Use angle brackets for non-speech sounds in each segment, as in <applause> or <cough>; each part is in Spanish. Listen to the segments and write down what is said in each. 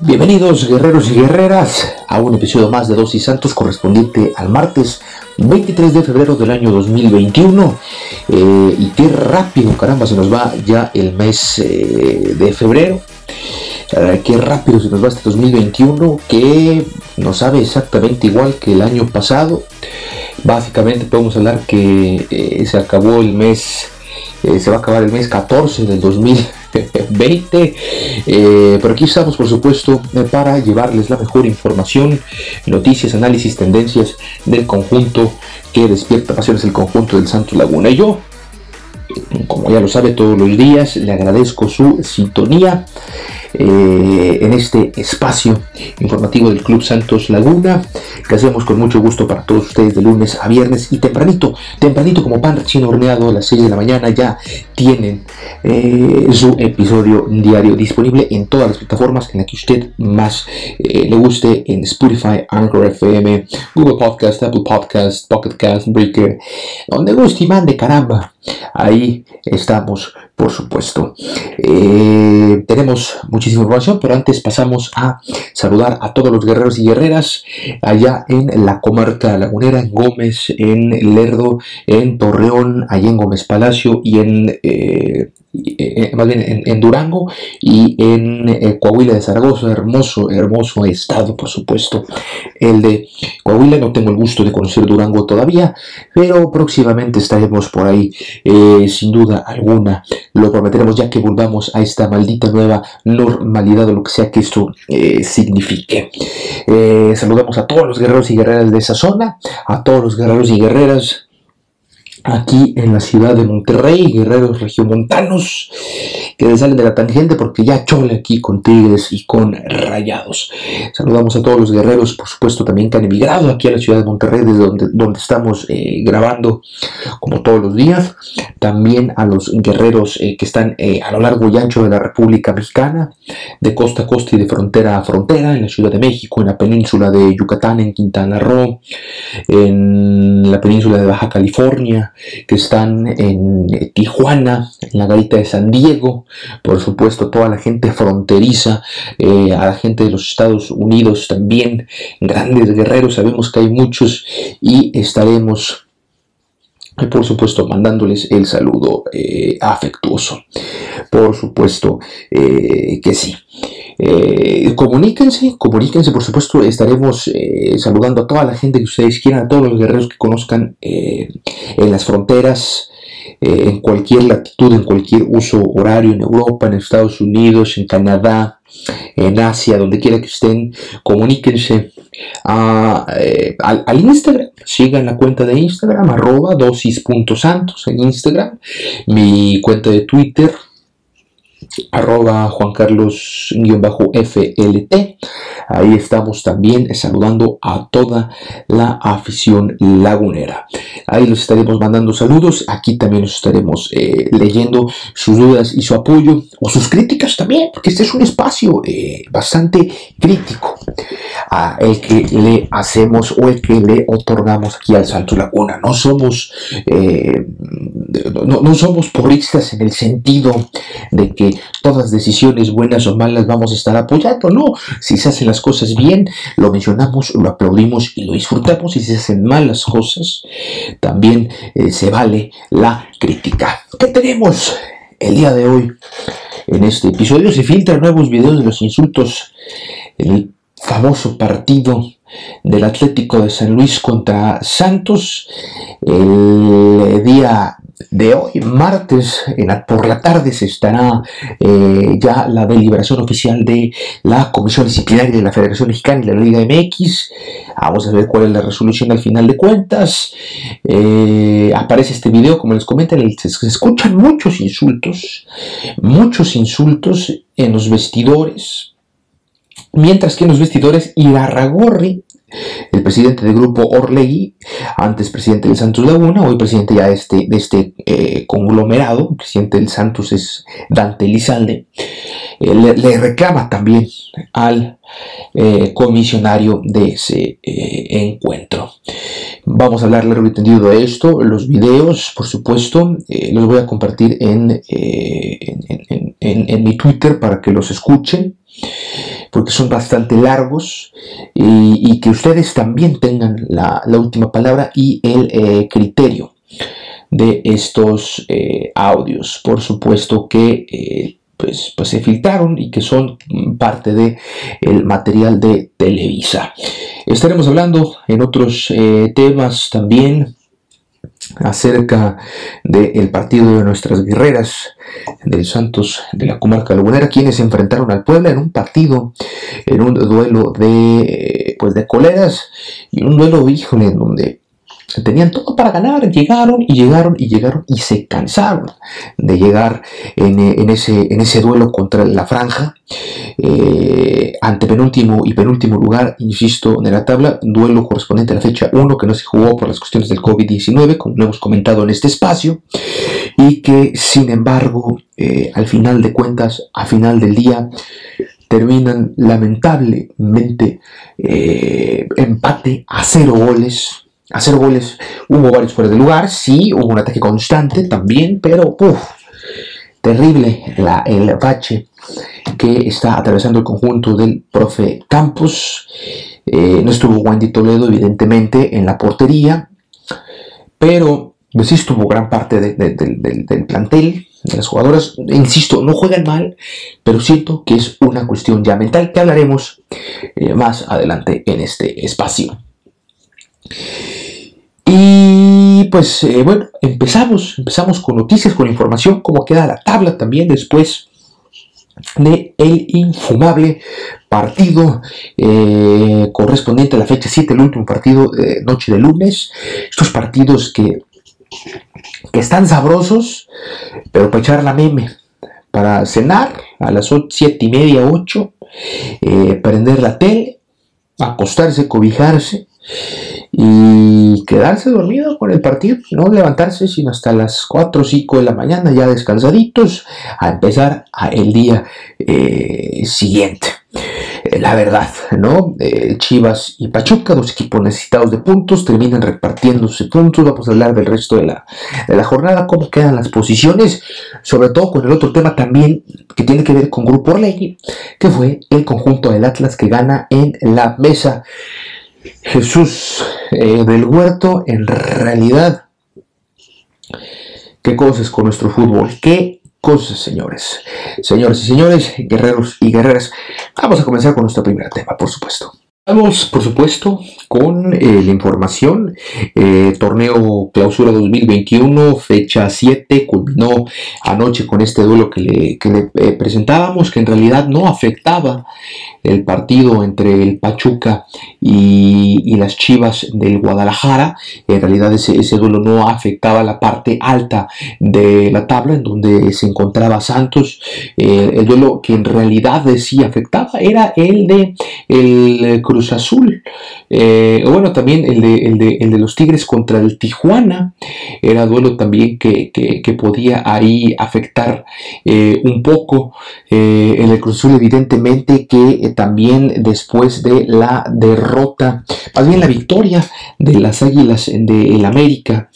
Bienvenidos guerreros y guerreras a un episodio más de Dosis Santos correspondiente al martes 23 de febrero del año 2021 eh, y qué rápido caramba se nos va ya el mes eh, de febrero. Eh, qué rápido se nos va este 2021 que no sabe exactamente igual que el año pasado. Básicamente podemos hablar que se acabó el mes se va a acabar el mes 14 del 2021 20. Eh, pero aquí estamos, por supuesto, eh, para llevarles la mejor información, noticias, análisis, tendencias del conjunto que despierta pasiones, el conjunto del Santos Laguna. Y yo, como ya lo sabe todos los días, le agradezco su sintonía. Eh, en este espacio informativo del Club Santos Laguna que hacemos con mucho gusto para todos ustedes de lunes a viernes y tempranito, tempranito como pan recién horneado a las 6 de la mañana ya tienen eh, su episodio diario disponible en todas las plataformas en las que usted más eh, le guste en Spotify, Anchor FM, Google Podcast, Apple Podcast, Pocket Cast, Breaker, donde guste y mande caramba. Ahí estamos por supuesto. Eh, tenemos muchísima información, pero antes pasamos a saludar a todos los guerreros y guerreras allá en la comarca lagunera, en Gómez, en Lerdo, en Torreón, allá en Gómez Palacio y en eh, eh, más bien en, Durango y en Coahuila de Zaragoza, hermoso, hermoso estado, por supuesto. El de Coahuila, no tengo el gusto de conocer Durango todavía, pero próximamente estaremos por ahí, sin duda alguna. Lo prometeremos ya que volvamos a esta maldita nueva normalidad o lo que sea que esto signifique. saludamos a todos los guerreros y guerreras de esa zona, a todos los guerreros y guerreras aquí en la ciudad de Monterrey, guerreros regiomontanos que salen de la tangente porque ya chole aquí con Tigres y con Rayados. Saludamos a todos los guerreros, por supuesto, también que han emigrado aquí a la ciudad de Monterrey, desde donde, donde estamos eh, grabando como todos los días. También a los guerreros eh, que están eh, a lo largo y ancho de la República Mexicana, de costa a costa y de frontera a frontera, en la Ciudad de México, en la península de Yucatán, en Quintana Roo, en la península de Baja California, que están en Tijuana, en la garita de San Diego, por supuesto toda la gente fronteriza, eh, a la gente de los Estados Unidos también, grandes guerreros, sabemos que hay muchos y estaremos por supuesto mandándoles el saludo eh, afectuoso. Por supuesto eh, que sí. comuníquense, comuníquense, por supuesto, estaremos saludando a toda la gente que ustedes quieran, a todos los guerreros que conozcan en las fronteras, eh, en cualquier latitud, en cualquier uso horario, en Europa, en Estados Unidos, en Canadá, en Asia, donde quiera que estén, comuníquense eh, al, Instagram, sigan la cuenta de Instagram, arroba dosis.santos en Instagram, mi cuenta de Twitter, arroba Juan Carlos-FLT. Ahí estamos también saludando a toda la afición lagunera. Ahí los estaremos mandando saludos. Aquí también los estaremos eh, leyendo sus dudas y su apoyo o sus críticas también, porque este es un espacio eh, bastante crítico a el que le hacemos o el que le otorgamos aquí al Santo Laguna. No somos, eh, no somos puristas en el sentido de que todas decisiones buenas o malas vamos a estar apoyando, no. Si se hacen las cosas bien, lo mencionamos, lo aplaudimos y lo disfrutamos. Y si se hacen malas cosas, también eh, se vale la crítica. ¿Qué tenemos el día de hoy? En este episodio se filtran nuevos videos de los insultos en el famoso partido del Atlético de San Luis contra Santos el día de hoy, martes, por la tarde, se estará eh, ya la deliberación oficial de la Comisión Disciplinaria de la Federación Mexicana y de la Liga MX. Vamos a ver cuál es la resolución al final de cuentas. Eh, aparece este video, como les comentan, se, escuchan muchos insultos, muchos insultos en los vestidores. Mientras que en los vestidores Irarragorri el presidente del grupo Orlegui, antes presidente del Santos Laguna, hoy presidente ya de este, este eh, conglomerado, el presidente del Santos es Dante Lizalde, eh, le, reclama también al eh, comisionario de ese encuentro. Vamos a hablar largo y tendido de esto, los videos, por supuesto, los voy a compartir en, en mi Twitter para que los escuchen porque son bastante largos y, que ustedes también tengan la, última palabra y el eh, criterio de estos eh, audios. Por supuesto que eh, pues, pues, se filtraron y que son parte del el material de Televisa. Estaremos hablando en otros temas también acerca del partido de nuestras guerreras del Santos de la comarca lagunera, quienes se enfrentaron al Puebla en un partido, en un duelo de, pues de coleras y un duelo, híjole, en donde tenían todo para ganar, llegaron y llegaron y llegaron y se cansaron de llegar en, ese, en ese duelo contra la franja. Eh, ante penúltimo y penúltimo lugar, insisto, en la tabla, duelo correspondiente a la fecha 1 que no se jugó por las cuestiones del COVID-19, como lo hemos comentado en este espacio, y que sin embargo, eh, al final de cuentas, a final del día, terminan lamentablemente eh, empate a cero goles hacer goles. Hubo varios fuera de lugar, sí, hubo un ataque constante también, pero uff, terrible la, el bache que está atravesando el conjunto del profe Campos. Eh, no estuvo Wendy Toledo, evidentemente, en la portería, pero pues sí estuvo gran parte del plantel, de las jugadoras. Insisto, no juegan mal, pero siento que es una cuestión ya mental que hablaremos eh, más adelante en este espacio. Y pues eh, bueno, empezamos, empezamos con noticias, con información, cómo queda la tabla también después de el infumable partido eh, correspondiente a la fecha 7, el último partido de noche de lunes. Estos partidos que, que están sabrosos, pero para echar la meme, para cenar a las 7 y media, 8, eh, prender la tele, acostarse, cobijarse y quedarse dormido con el partido, no levantarse sino hasta las 4 o 5 de la mañana ya descansaditos a empezar el día eh, siguiente. Eh, la verdad, ¿no? Eh, Chivas y Pachuca, dos equipos necesitados de puntos, terminan repartiéndose puntos. Vamos a hablar del resto de la, de la jornada, cómo quedan las posiciones, sobre todo con el otro tema también que tiene que ver con Grupo Orlegui, que fue el conjunto del Atlas que gana en la mesa. Jesús eh, del Huerto, en realidad, qué cosas con nuestro fútbol, qué cosas, señores. Señores y señores, guerreros y guerreras, vamos a comenzar con nuestro primer tema, por supuesto. Vamos, por supuesto, con eh, la información. Eh, torneo Clausura 2021, fecha 7, culminó anoche con este duelo que le, que presentábamos, que en realidad no afectaba el partido entre el Pachuca y, las Chivas del Guadalajara. En realidad ese, duelo no afectaba la parte alta de la tabla en donde se encontraba Santos. Eh, el duelo que en realidad sí afectaba era el de el Cruz Azul. Eh, bueno, también el de, el, de, el de, los Tigres contra el Tijuana era duelo también que, que, podía ahí afectar eh, un poco. Eh, en el Cruz Azul, evidentemente, que también después de la derrota, más bien la victoria de las Águilas del América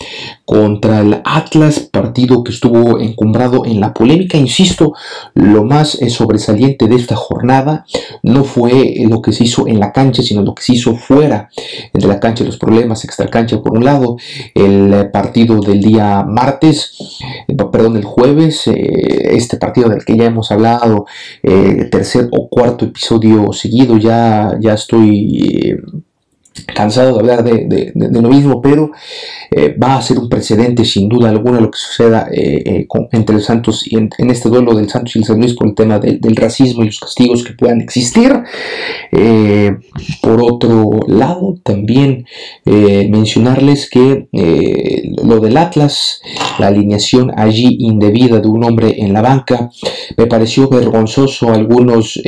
contra el Atlas, partido que estuvo encumbrado en la polémica, insisto, lo más sobresaliente de esta jornada no fue lo que se hizo en la cancha, sino lo que se hizo de la cancha, los problemas extra cancha por un lado, el partido del día martes, eh, perdón, el jueves, eh, este partido del que ya hemos hablado, eh, tercer o cuarto episodio seguido, ya, ya estoy cansado de hablar de, lo mismo, pero eh, va a ser un precedente sin duda alguna lo que suceda eh, eh, entre los Santos y en, este duelo del Santos y el San Luis por el tema del racismo y los castigos que puedan existir. por otro lado, también mencionarles que lo del Atlas, la alineación allí indebida de un hombre en la banca, me pareció vergonzoso algunos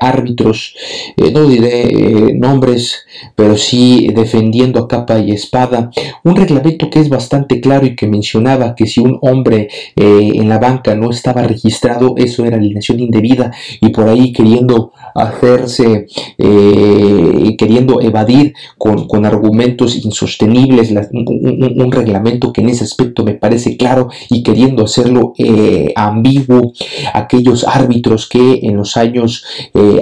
árbitros, no diré nombres, pero sí defendiendo a capa y espada. Un reglamento que es bastante claro y que mencionaba que si un hombre eh, en la banca no estaba registrado, eso era alineación indebida y por ahí queriendo hacerse, eh, queriendo evadir con, argumentos insostenibles un, reglamento que en ese aspecto me parece claro y queriendo hacerlo eh, ambiguo, aquellos árbitros que en los años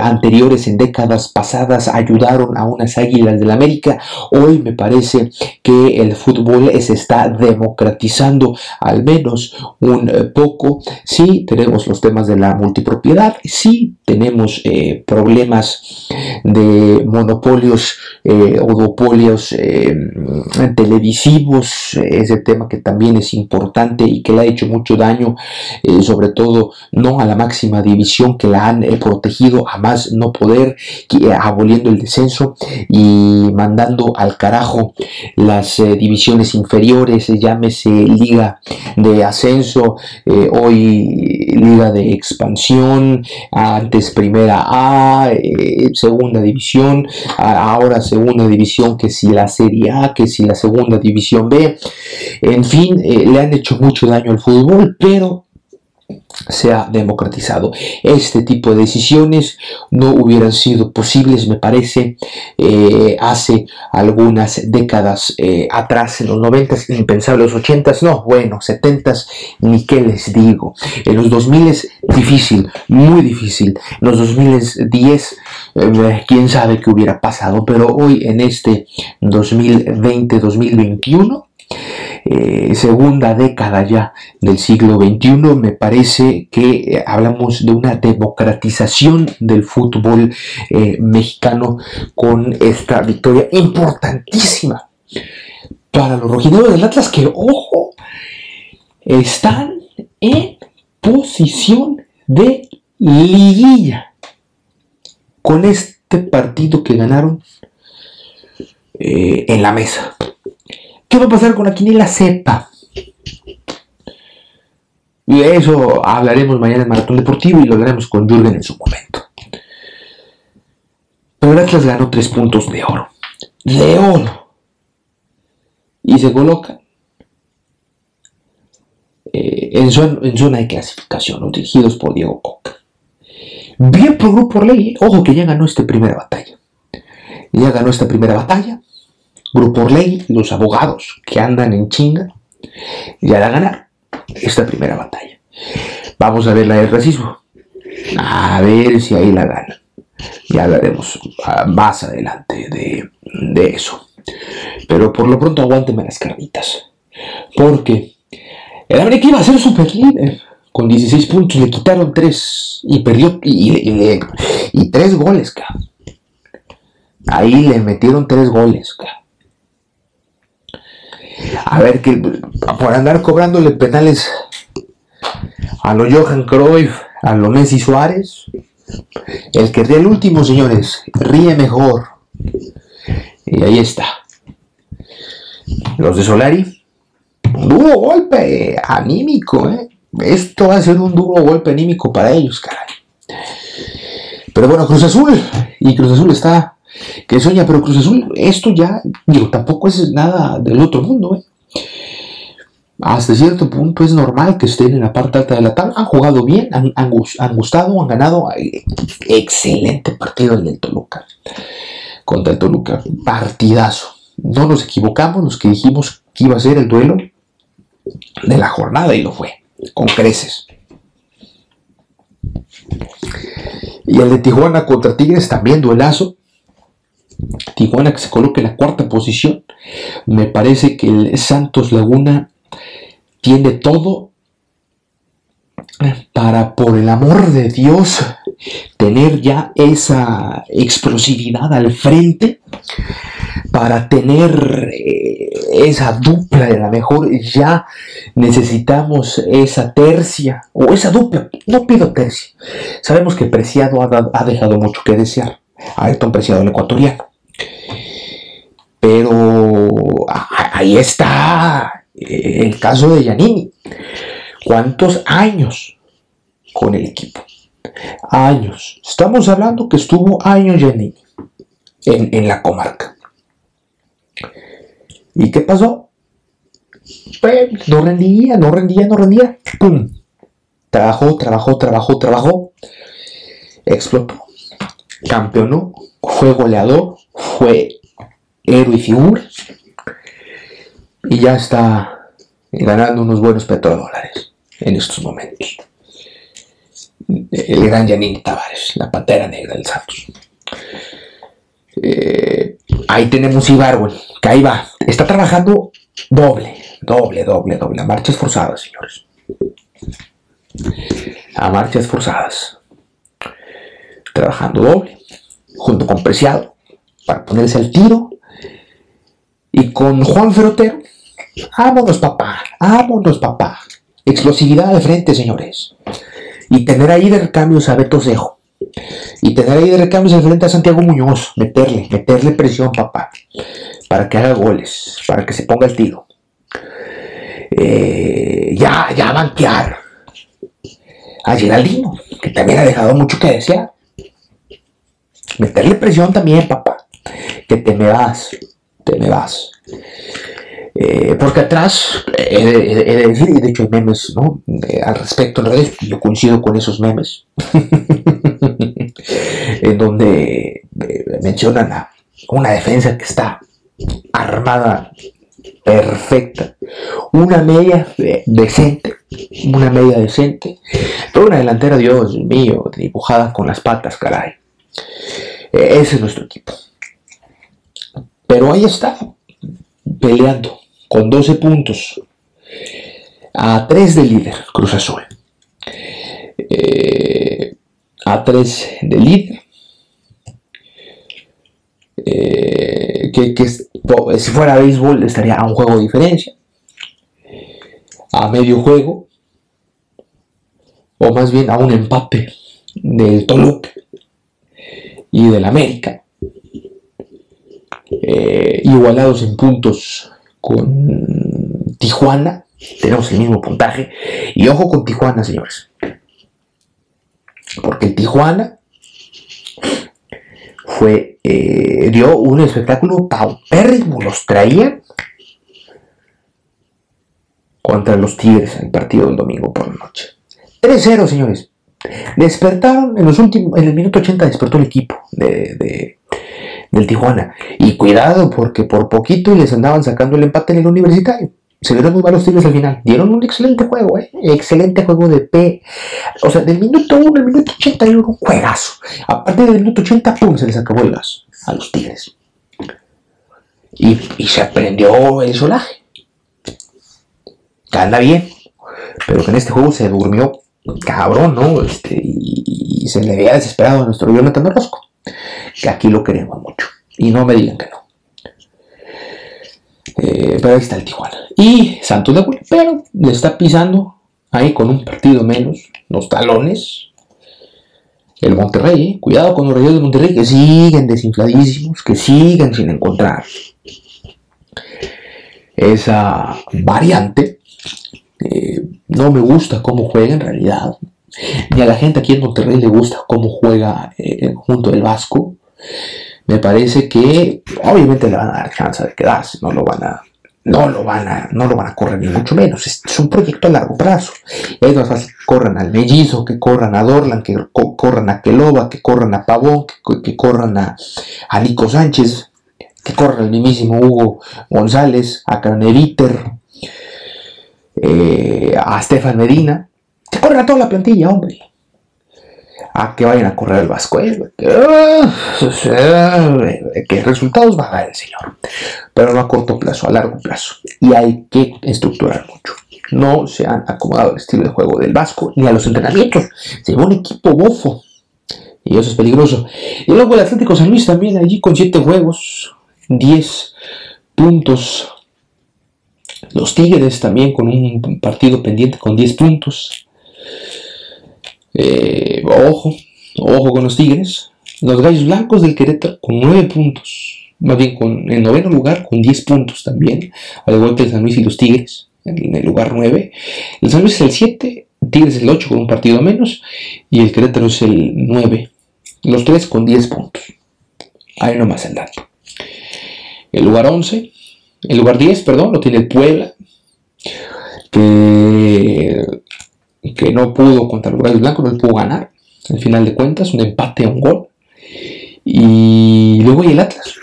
anteriores, en décadas pasadas, ayudaron a unas águilas de América. Hoy me parece que el fútbol se está democratizando al menos un eh, poco. Sí, tenemos los temas de la multipropiedad, sí tenemos eh, problemas de monopolios eh, oligopolios televisivos, ese tema que también es importante y que le ha hecho mucho daño, sobre todo no a la máxima división que la han protegido a más no poder, aboliendo el descenso y mandando al carajo las eh, divisiones inferiores, eh, llámese liga de ascenso, eh, hoy liga de expansión, antes primera A, segunda división, ahora segunda división, que si la serie A, que si la segunda división B, en fin, le han hecho mucho daño al fútbol, pero se ha democratizado. Este tipo de decisiones no hubieran sido posibles, me parece, eh, hace algunas décadas eh, atrás, en los 90, impensable, los 80, no, bueno, 70, ni qué les digo. En los 2000 es difícil, muy difícil. En los 2010, eh, quién sabe qué hubiera pasado, pero hoy en este 2020-2021, eh, segunda década ya del siglo XXI, me parece que eh, hablamos de una democratización del fútbol eh, mexicano con esta victoria importantísima para los rojinegros del Atlas que, ojo, están en posición de liguilla con este partido que ganaron en la mesa. ¿Qué va a pasar con la quiniela? Y de eso hablaremos mañana en Maratón Deportivo y lo hablaremos con Jürgen en su momento. Pero el Atlas ganó tres puntos de oro. De oro. Y se coloca eh, en, zona, de clasificación, dirigidos por Diego Coca. Bien por Grupo Ley, ojo que ya ganó esta primera batalla. Ya ganó esta primera batalla. Grupo Ley, los abogados que andan en chinga, ya a ganar esta primera batalla. Vamos a ver la del racismo. A ver si ahí la gana. Ya hablaremos ah, más adelante de, eso. Pero por lo pronto aguánteme las carnitas. Porque el América iba a ser super líder. Con 16 puntos le quitaron 3 y perdió y, y, 3 goles, Ahí le metieron 3 goles, a ver, que por andar cobrándole penales a lo Johan Cruyff, a lo Messi Suárez, el que ríe el último, señores, ríe mejor. Y ahí está. Los de Solari, duro golpe anímico, ¿eh? Esto va a ser un duro golpe anímico para ellos, caray. Pero bueno, Cruz Azul, y Cruz Azul está que sueña, pero Cruz Azul, esto ya, digo, tampoco es nada del otro mundo, ¿eh? Hasta cierto punto es normal que estén en la parte alta de la tabla. Han jugado bien, han, gustado, han ganado. Excelente partido el del Toluca. Contra el Toluca. Partidazo. No nos equivocamos los que dijimos que iba a ser el duelo de la jornada y lo fue. Con creces. Y el de Tijuana contra Tigres también duelazo. Tijuana que se coloca en la cuarta posición. Me parece que el Santos Laguna tiene todo para, por el amor de Dios, tener ya esa explosividad al frente, para tener eh, esa dupla de la mejor, ya necesitamos esa tercia, o esa dupla, no pido tercia. Sabemos que Preciado ha, dejado mucho que desear, Ayrton Preciado el ecuatoriano. Pero ahí está el caso de Giannini. ¿Cuántos años con el equipo? Años. Estamos hablando que estuvo años Giannini en, la comarca. ¿Y qué pasó? Pues no rendía, no rendía, no rendía. ¡Pum! Trabajó, trabajó, trabajó, trabajó. Explotó. Campeonó. Fue goleador. Fue héroe y figura y ya está ganando unos buenos petrodólares en estos momentos. El gran Janine Tavares, la patera negra del Santos. Eh, ahí tenemos Ibarwen, que ahí va. Está trabajando doble, doble, doble, doble. A marchas forzadas, señores. A marchas forzadas. Trabajando doble, junto con Preciado, para ponerse al tiro. Y con Juan Ferotero, Vámonos, papá, vámonos, papá. Explosividad de frente, señores. Y tener ahí de recambios a Beto Cejo. Y tener ahí de recambios al frente a Santiago Muñoz. Meterle, meterle presión, papá. Para que haga goles, para que se ponga el tiro. Eh, ya, ya banquear. A Geraldino, que también ha dejado mucho que desear. Meterle presión también, papá. Que te me vas, te me vas. Eh, porque atrás, he, de decir, y de hecho hay memes ¿no? Eh, al respecto en yo coincido con esos memes, <laughs> en donde eh, mencionan una defensa que está armada perfecta, una media decente, una media decente, pero una delantera, Dios mío, dibujada con las patas, caray. Ese es nuestro equipo. Pero ahí está, peleando con 12 puntos a 3 de líder, Cruz Azul. Eh, a 3 de líder. Eh, que, si fuera béisbol estaría a un juego de diferencia. A medio juego. O más bien a un empate del Toluca y del América. Eh, igualados en puntos con Tijuana. Tenemos el mismo puntaje. Y ojo con Tijuana, señores. Porque el Tijuana fue, eh, dio un espectáculo paupérrimo. Los traía contra los Tigres en el partido del domingo por la noche. 3-0, señores. Despertaron en los últimos, en el minuto 80 despertó el equipo de del Tijuana. Y cuidado, porque por poquito les andaban sacando el empate en el universitario. Se vieron muy malos tiros al final. Dieron un excelente juego, ¿eh? Excelente juego de P. O sea, del minuto 1 al minuto 80 un juegazo. A partir del minuto 80, ¡pum! se les acabó el gas a los Tigres. Y, se aprendió el solaje. Anda bien. Pero que en este juego se durmió cabrón, ¿no? Este, y, se le había desesperado a nuestro Jonathan Orozco que aquí lo queremos mucho. Y no me digan que no. Eh, pero ahí está el Tijuana. Y Santos de pero le está pisando ahí con un partido menos, los talones. El Monterrey, eh. cuidado con los reyes de Monterrey que siguen desinfladísimos, que siguen sin encontrar esa variante. Eh, no me gusta cómo juega en realidad. Ni a la gente aquí en Monterrey le gusta cómo juega junto el Vasco. me parece que obviamente le van a dar chance de quedarse, no lo van a, no lo van a, no lo van a correr ni mucho menos. Es, un proyecto a largo plazo. Es más fácil que corran al mellizo, que corran a Dorlan, que corran a Keloba, que corran a Pavón, que, corran a, a, Nico Sánchez, que corran al mismísimo Hugo González, a Carneviter, eh, a Stefan Medina, que corran a toda la plantilla, hombre a que vayan a correr el Vasco. ¿eh? Que resultados va a dar el señor. Pero no a corto plazo, a largo plazo. Y hay que estructurar mucho. No se han acomodado el estilo de juego del Vasco ni a los entrenamientos. Se un equipo bofo. Y eso es peligroso. Y luego el Atlético San Luis también allí con 7 juegos, 10 puntos. Los Tigres también con un partido pendiente con 10 puntos. Eh, ojo, ojo con los Tigres. Los Gallos Blancos del Querétaro con 9 puntos. Más bien con el noveno lugar con 10 puntos también. Al igual que el San Luis y los Tigres en el lugar 9. El San Luis es el 7, Tigres es el 8 con un partido menos. Y el Querétaro es el 9. Los tres con 10 puntos. Ahí nomás el dato. El lugar 11, el lugar 10, perdón, lo tiene el Puebla. Que que no pudo contra los Gallos Blancos, no pudo ganar. Al final de cuentas, un empate a un gol. Y luego hay el Atlas.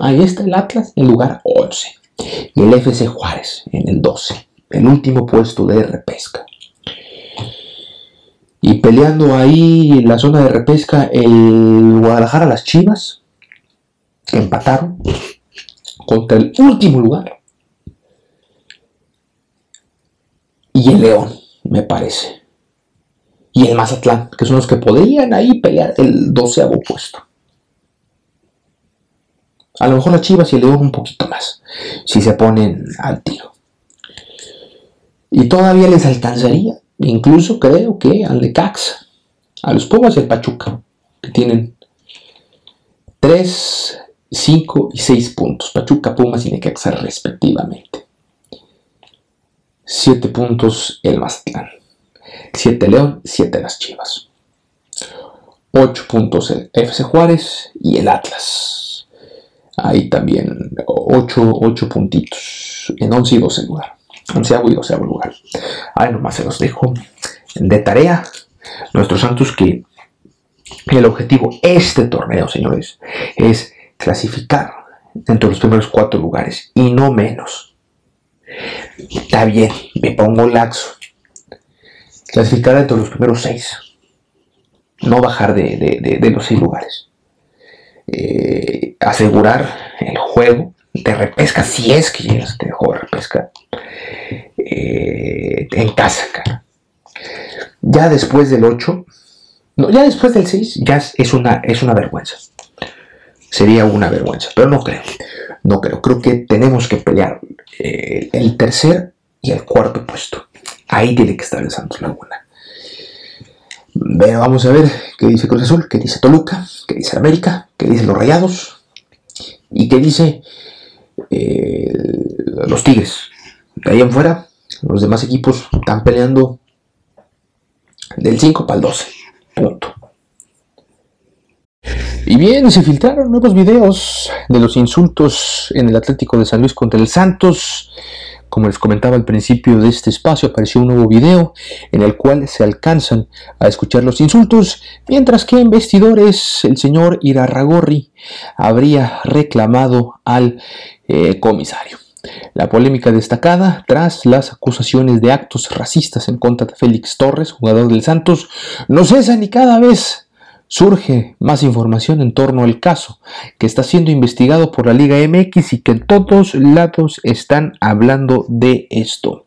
Ahí está el Atlas en lugar 11. Y el FC Juárez en el 12. El último puesto de repesca. Y peleando ahí en la zona de repesca, el Guadalajara, las Chivas, empataron contra el último lugar, y el León, me parece. Y el Mazatlán, que son los que podrían ahí pelear el doceavo puesto. A lo mejor las Chivas y el León un poquito más, si se ponen al tiro. Y todavía les alcanzaría, incluso creo que al de Cax, a los Pumas y el Pachuca, que tienen 3, 5 y 6 puntos. Pachuca, Pumas y Necaxa respectivamente. 7 puntos el Mazatlán. 7 León, 7 las Chivas. 8 puntos el FC Juárez y el Atlas. Ahí también 8, 8 puntitos en 11 y 12 lugar. 11 y 12 lugar. Ahí nomás se los dejo de tarea. Nuestros Santos que el objetivo este torneo, señores, es clasificar entre los primeros 4 lugares y no menos. Está bien, me pongo laxo. Clasificar entre los primeros seis. No bajar de, los seis lugares. Eh, asegurar el juego de repesca, si es que llegas a este juego de repesca, eh, en casa, Ya después del 8, no, ya después del 6, ya es una, es una vergüenza. Sería una vergüenza, pero no creo. No creo. Creo que tenemos que pelear eh, el tercer y el cuarto puesto. Ahí tiene que estar el Santos Laguna. Vamos a ver qué dice Cruz Azul, qué dice Toluca, qué dice América, qué dicen los Rayados y qué dice eh, los Tigres. De ahí en fuera, los demás equipos están peleando del 5 para el 12. Punto. Y bien, se filtraron nuevos videos de los insultos en el Atlético de San Luis contra el Santos. Como les comentaba al principio de este espacio, apareció un nuevo video en el cual se alcanzan a escuchar los insultos, mientras que en vestidores el señor Irarragorri habría reclamado al eh, comisario. La polémica destacada tras las acusaciones de actos racistas en contra de Félix Torres, jugador del Santos, no cesa ni cada vez surge más información en torno al caso, que está siendo investigado por la Liga MX y que en todos lados están hablando de esto.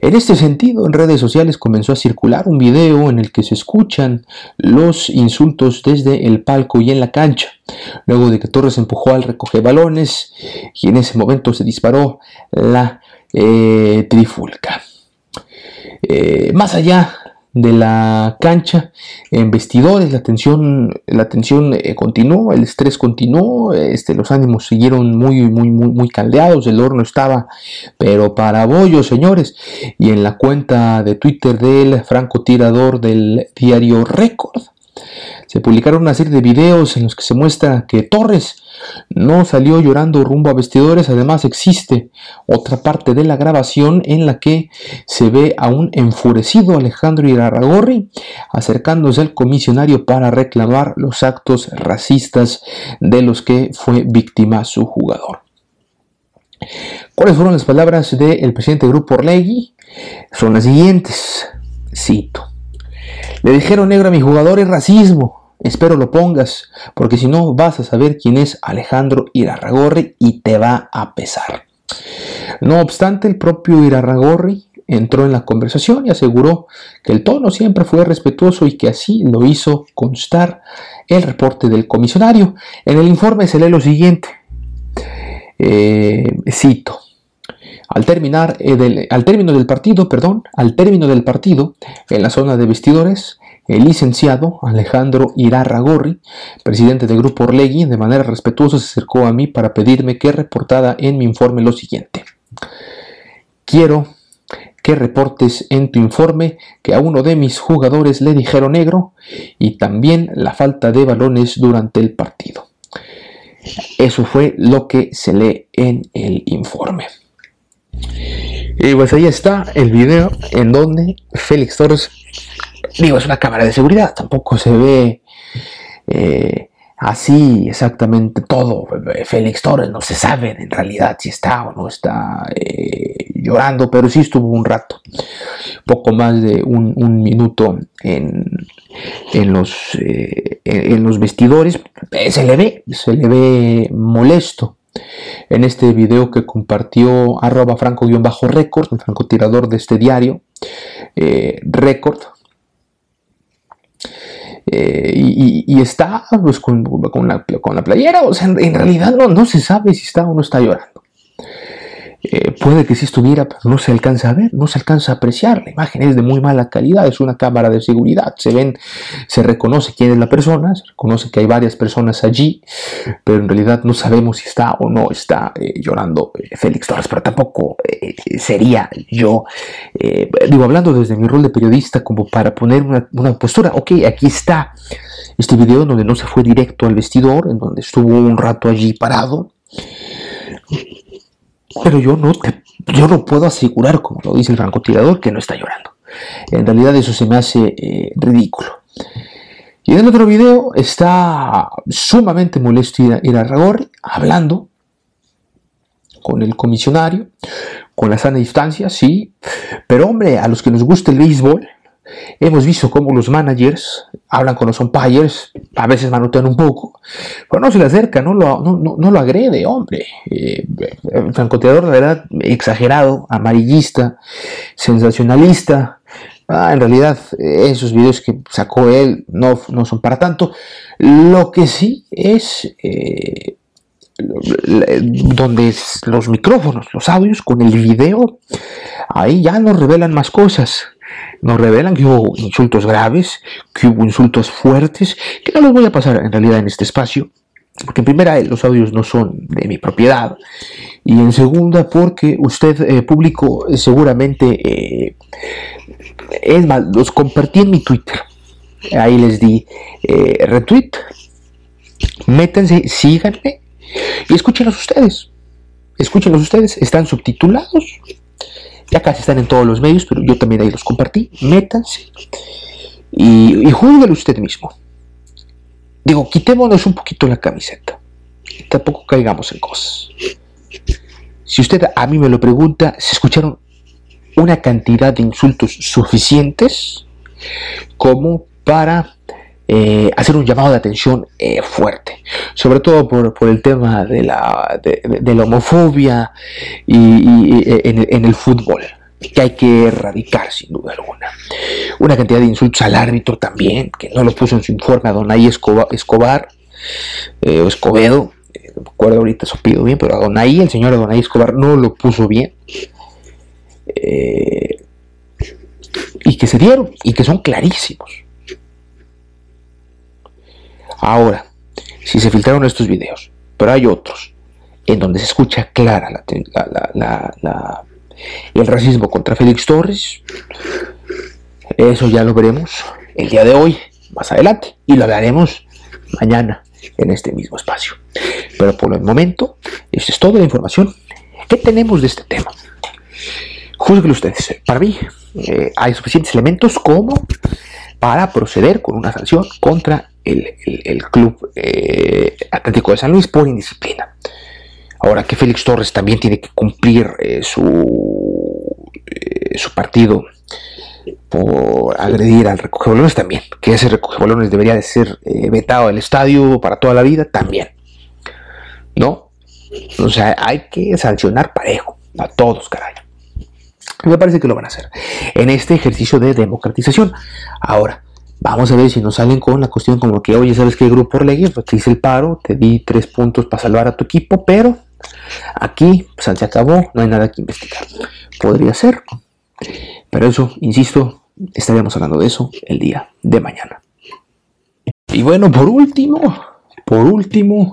En este sentido, en redes sociales comenzó a circular un video en el que se escuchan los insultos desde el palco y en la cancha, luego de que Torres empujó al recoge balones y en ese momento se disparó la eh, trifulca. Eh, más allá de la cancha en vestidores, la tensión, la tensión eh, continuó, el estrés continuó, este, los ánimos siguieron muy, muy, muy, caldeados, el horno estaba, pero para bollos, señores, y en la cuenta de Twitter del francotirador del diario Record, Se publicaron una serie de videos en los que se muestra que Torres no salió llorando rumbo a vestidores, además existe otra parte de la grabación en la que se ve a un enfurecido Alejandro Irarragorri acercándose al comisionario para reclamar los actos racistas de los que fue víctima su jugador. ¿Cuáles fueron las palabras del presidente del Grupo Orlegui? Son las siguientes, cito. Le dijeron negro a mi jugador es racismo. Espero lo pongas, porque si no vas a saber quién es Alejandro Irarragorri y te va a pesar. No obstante, el propio Irarragorri entró en la conversación y aseguró que el tono siempre fue respetuoso y que así lo hizo constar el reporte del comisionario. En el informe se lee lo siguiente. Eh, cito. Al, terminar, eh, al término del partido, perdón, al término del partido, en la zona de vestidores, el licenciado Alejandro Irarragorri, presidente del Grupo Orlegui, de manera respetuosa se acercó a mí para pedirme que reportara en mi informe lo siguiente. Quiero que reportes en tu informe que a uno de mis jugadores le dijeron negro y también la falta de balones durante el partido. Eso fue lo que se lee en el informe. Y pues ahí está el video en donde Félix Torres, digo, es una cámara de seguridad, tampoco se ve eh, así exactamente todo. Félix Torres no se sabe en realidad si está o no está eh, llorando, pero sí estuvo un rato, poco más de un, minuto en, en los, eh, en los vestidores. se le ve, se le ve molesto en este video que compartió arroba franco-record, el francotirador de este diario, eh, Record. Eh, y, está pues, con, la, con, la, playera, o sea, en, realidad no se sabe si está o no está llorando. Eh, puede que sí estuviera, pero no se alcanza a ver, no se alcanza a apreciar. La imagen es de muy mala calidad, es una cámara de seguridad. Se ven, se reconoce quién es la persona, se reconoce que hay varias personas allí, pero en realidad no sabemos si está o no está eh, llorando eh, Félix Torres, pero tampoco sería yo, digo, hablando desde mi rol de periodista, como para poner una, postura. Ok, aquí está este video donde no se fue directo al vestidor, en donde estuvo un rato allí parado pero yo no, yo no puedo asegurar, como lo dice el francotirador, que no está llorando. En realidad eso se me hace eh, ridículo. Y en el otro video está sumamente molesto Irarragorri hablando con el comisionario, con la sana distancia, sí, pero hombre, a los que nos gusta el béisbol, Hemos visto cómo los managers hablan con los umpires, a veces manotean un poco, pero no se le acerca, no lo, no, lo agrede, hombre. Eh, francoteador, la verdad, exagerado, amarillista, sensacionalista. Ah, en realidad, esos videos que sacó él no, no son para tanto. Lo que sí es eh, donde los micrófonos, los audios con el video, ahí ya nos revelan más cosas. Nos revelan que hubo insultos graves, que hubo insultos fuertes, que no los voy a pasar en realidad en este espacio, porque en primera los audios no son de mi propiedad, y en segunda porque usted eh, público seguramente, eh, es más, los compartí en mi Twitter, ahí les di eh, retweet, métanse, síganme y escúchenlos ustedes, escúchenlos ustedes, están subtitulados, ya casi están en todos los medios, pero yo también ahí los compartí. Métanse y, y usted mismo. Digo, quitémonos un poquito la camiseta. Tampoco caigamos en cosas. Si usted a mí me lo pregunta, ¿se escucharon una cantidad de insultos suficientes como para eh, hacer un llamado de atención eh, fuerte, sobre todo por, el tema de la, de, la homofobia y, en, el fútbol, que hay que erradicar sin duda alguna. Una cantidad de insultos al árbitro también, que no lo puso en su informe a Donay Escobar, Escobar eh, o Escobedo, no me acuerdo ahorita su pido bien, pero a Donay, el señor Donay Escobar no lo puso bien. y que se dieron, y que son clarísimos Ahora, si se filtraron estos videos, pero hay otros en donde se escucha clara el racismo contra Félix Torres, eso ya lo veremos el día de hoy más adelante y lo hablaremos mañana en este mismo espacio. Pero por el momento, esta es toda la información que tenemos de este tema. Juzguen ustedes. Para mí, eh, hay suficientes elementos como para proceder con una sanción contra el, Club eh, Atlético de San Luis por indisciplina. Ahora que Félix Torres también tiene que cumplir eh, su, su partido por agredir al recoge también, que ese recoge balones debería de ser vetado del estadio para toda la vida también. ¿No? O sea, hay que sancionar parejo a todos, caray. Me parece que lo van a hacer en este ejercicio de democratización. Ahora, vamos a ver si nos salen con la cuestión como que, oye, ¿sabes qué grupo Orlegui? Pues te hice el paro, te di tres puntos para salvar a tu equipo, pero aquí pues, se acabó, no hay nada que investigar. Podría ser, pero eso, insisto, estaríamos hablando de eso el día de mañana. Y bueno, por último, por último,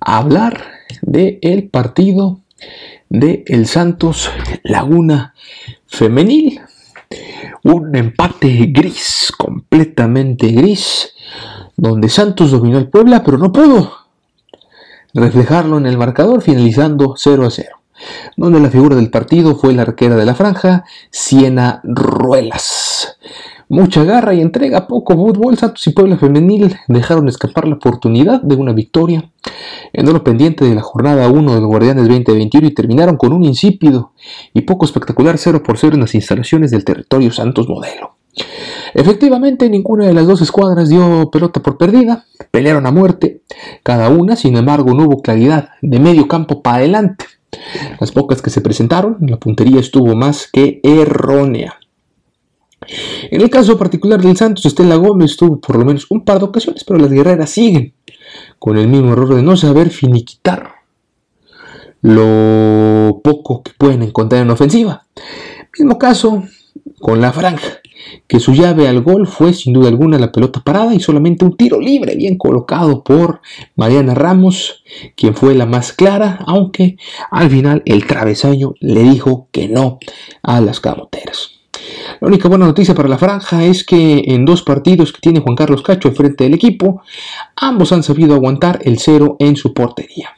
hablar del el partido de el Santos Laguna Femenil. Un empate gris, completamente gris, donde Santos dominó el Puebla, pero no pudo reflejarlo en el marcador, finalizando 0 a 0 donde la figura del partido fue la arquera de la franja, Siena Ruelas. Mucha garra y entrega, poco fútbol, Santos y Puebla Femenil dejaron escapar la oportunidad de una victoria en lo pendiente de la jornada 1 de los Guardianes 2021 y terminaron con un insípido y poco espectacular 0 por 0 en las instalaciones del territorio Santos Modelo. Efectivamente, ninguna de las dos escuadras dio pelota por perdida, pelearon a muerte, cada una, sin embargo, no hubo claridad de medio campo para adelante. Las pocas que se presentaron, la puntería estuvo más que errónea. En el caso particular del Santos, Estela Gómez tuvo por lo menos un par de ocasiones, pero las guerreras siguen con el mismo error de no saber finiquitar lo poco que pueden encontrar en ofensiva. Mismo caso con la franja, que su llave al gol fue sin duda alguna la pelota parada y solamente un tiro libre bien colocado por Mariana Ramos, quien fue la más clara, aunque al final el travesaño le dijo que no a las camoteras. La única buena noticia para la franja es que en dos partidos que tiene Juan Carlos Cacho frente del equipo, ambos han sabido aguantar el cero en su portería.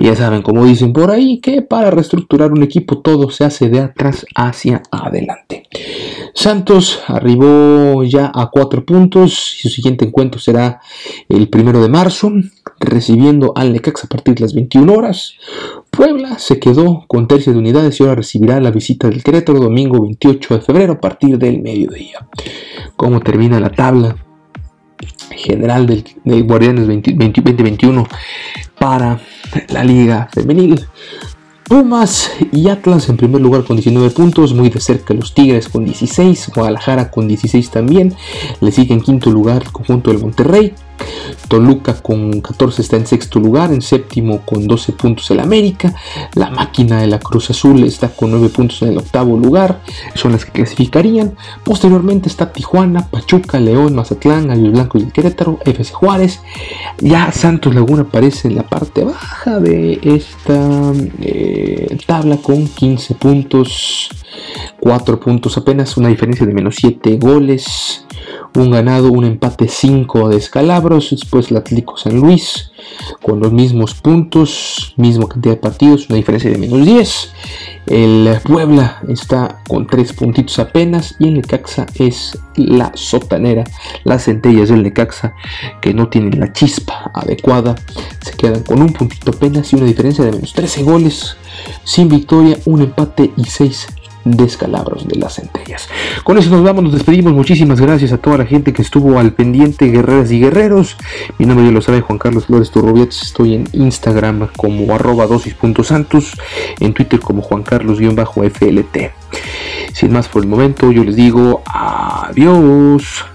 Ya saben, como dicen por ahí, que para reestructurar un equipo todo se hace de atrás hacia adelante. Santos arribó ya a cuatro puntos su siguiente encuentro será el primero de marzo, recibiendo al Necaxa a partir de las 21 horas. Puebla se quedó con tercio de unidades y ahora recibirá la visita del Querétaro domingo 28 de febrero a partir del mediodía. ¿Cómo termina la tabla general del, Guardianes 2021 para la Liga Femenil? Pumas y Atlas en primer lugar con 19 puntos, muy de cerca los Tigres con 16, Guadalajara con 16 también, le sigue en quinto lugar el conjunto del Monterrey, Toluca con 14 está en sexto lugar, en séptimo con 12 puntos el América, la máquina de la Cruz Azul está con 9 puntos en el octavo lugar, son las que clasificarían, posteriormente está Tijuana, Pachuca, León, Mazatlán, Gallos Blanco y el Querétaro, FC Juárez, ya Santos Laguna aparece en la parte baja de esta eh, tabla con 15 puntos, 4 puntos apenas, una diferencia de menos 7 goles, un ganado, un empate 5 de escalabros, después el Atlético San Luis con los mismos puntos, misma cantidad de partidos, una diferencia de menos 10. El Puebla está con 3 puntitos apenas y el Necaxa es la sotanera, las centellas del Necaxa que no tienen la chispa adecuada, se quedan con un puntito apenas y una diferencia de menos 13 goles, sin victoria, un empate y 6 descalabros de las centellas. Con eso nos vamos, nos despedimos. Muchísimas gracias a toda la gente que estuvo al pendiente, guerreras y guerreros. Mi nombre ya lo sabe, Juan Carlos Flores Turrubiates. Estoy en Instagram como arroba dosis.santos, en Twitter como Juan Carlos-FLT. Sin más por el momento, yo les digo adiós.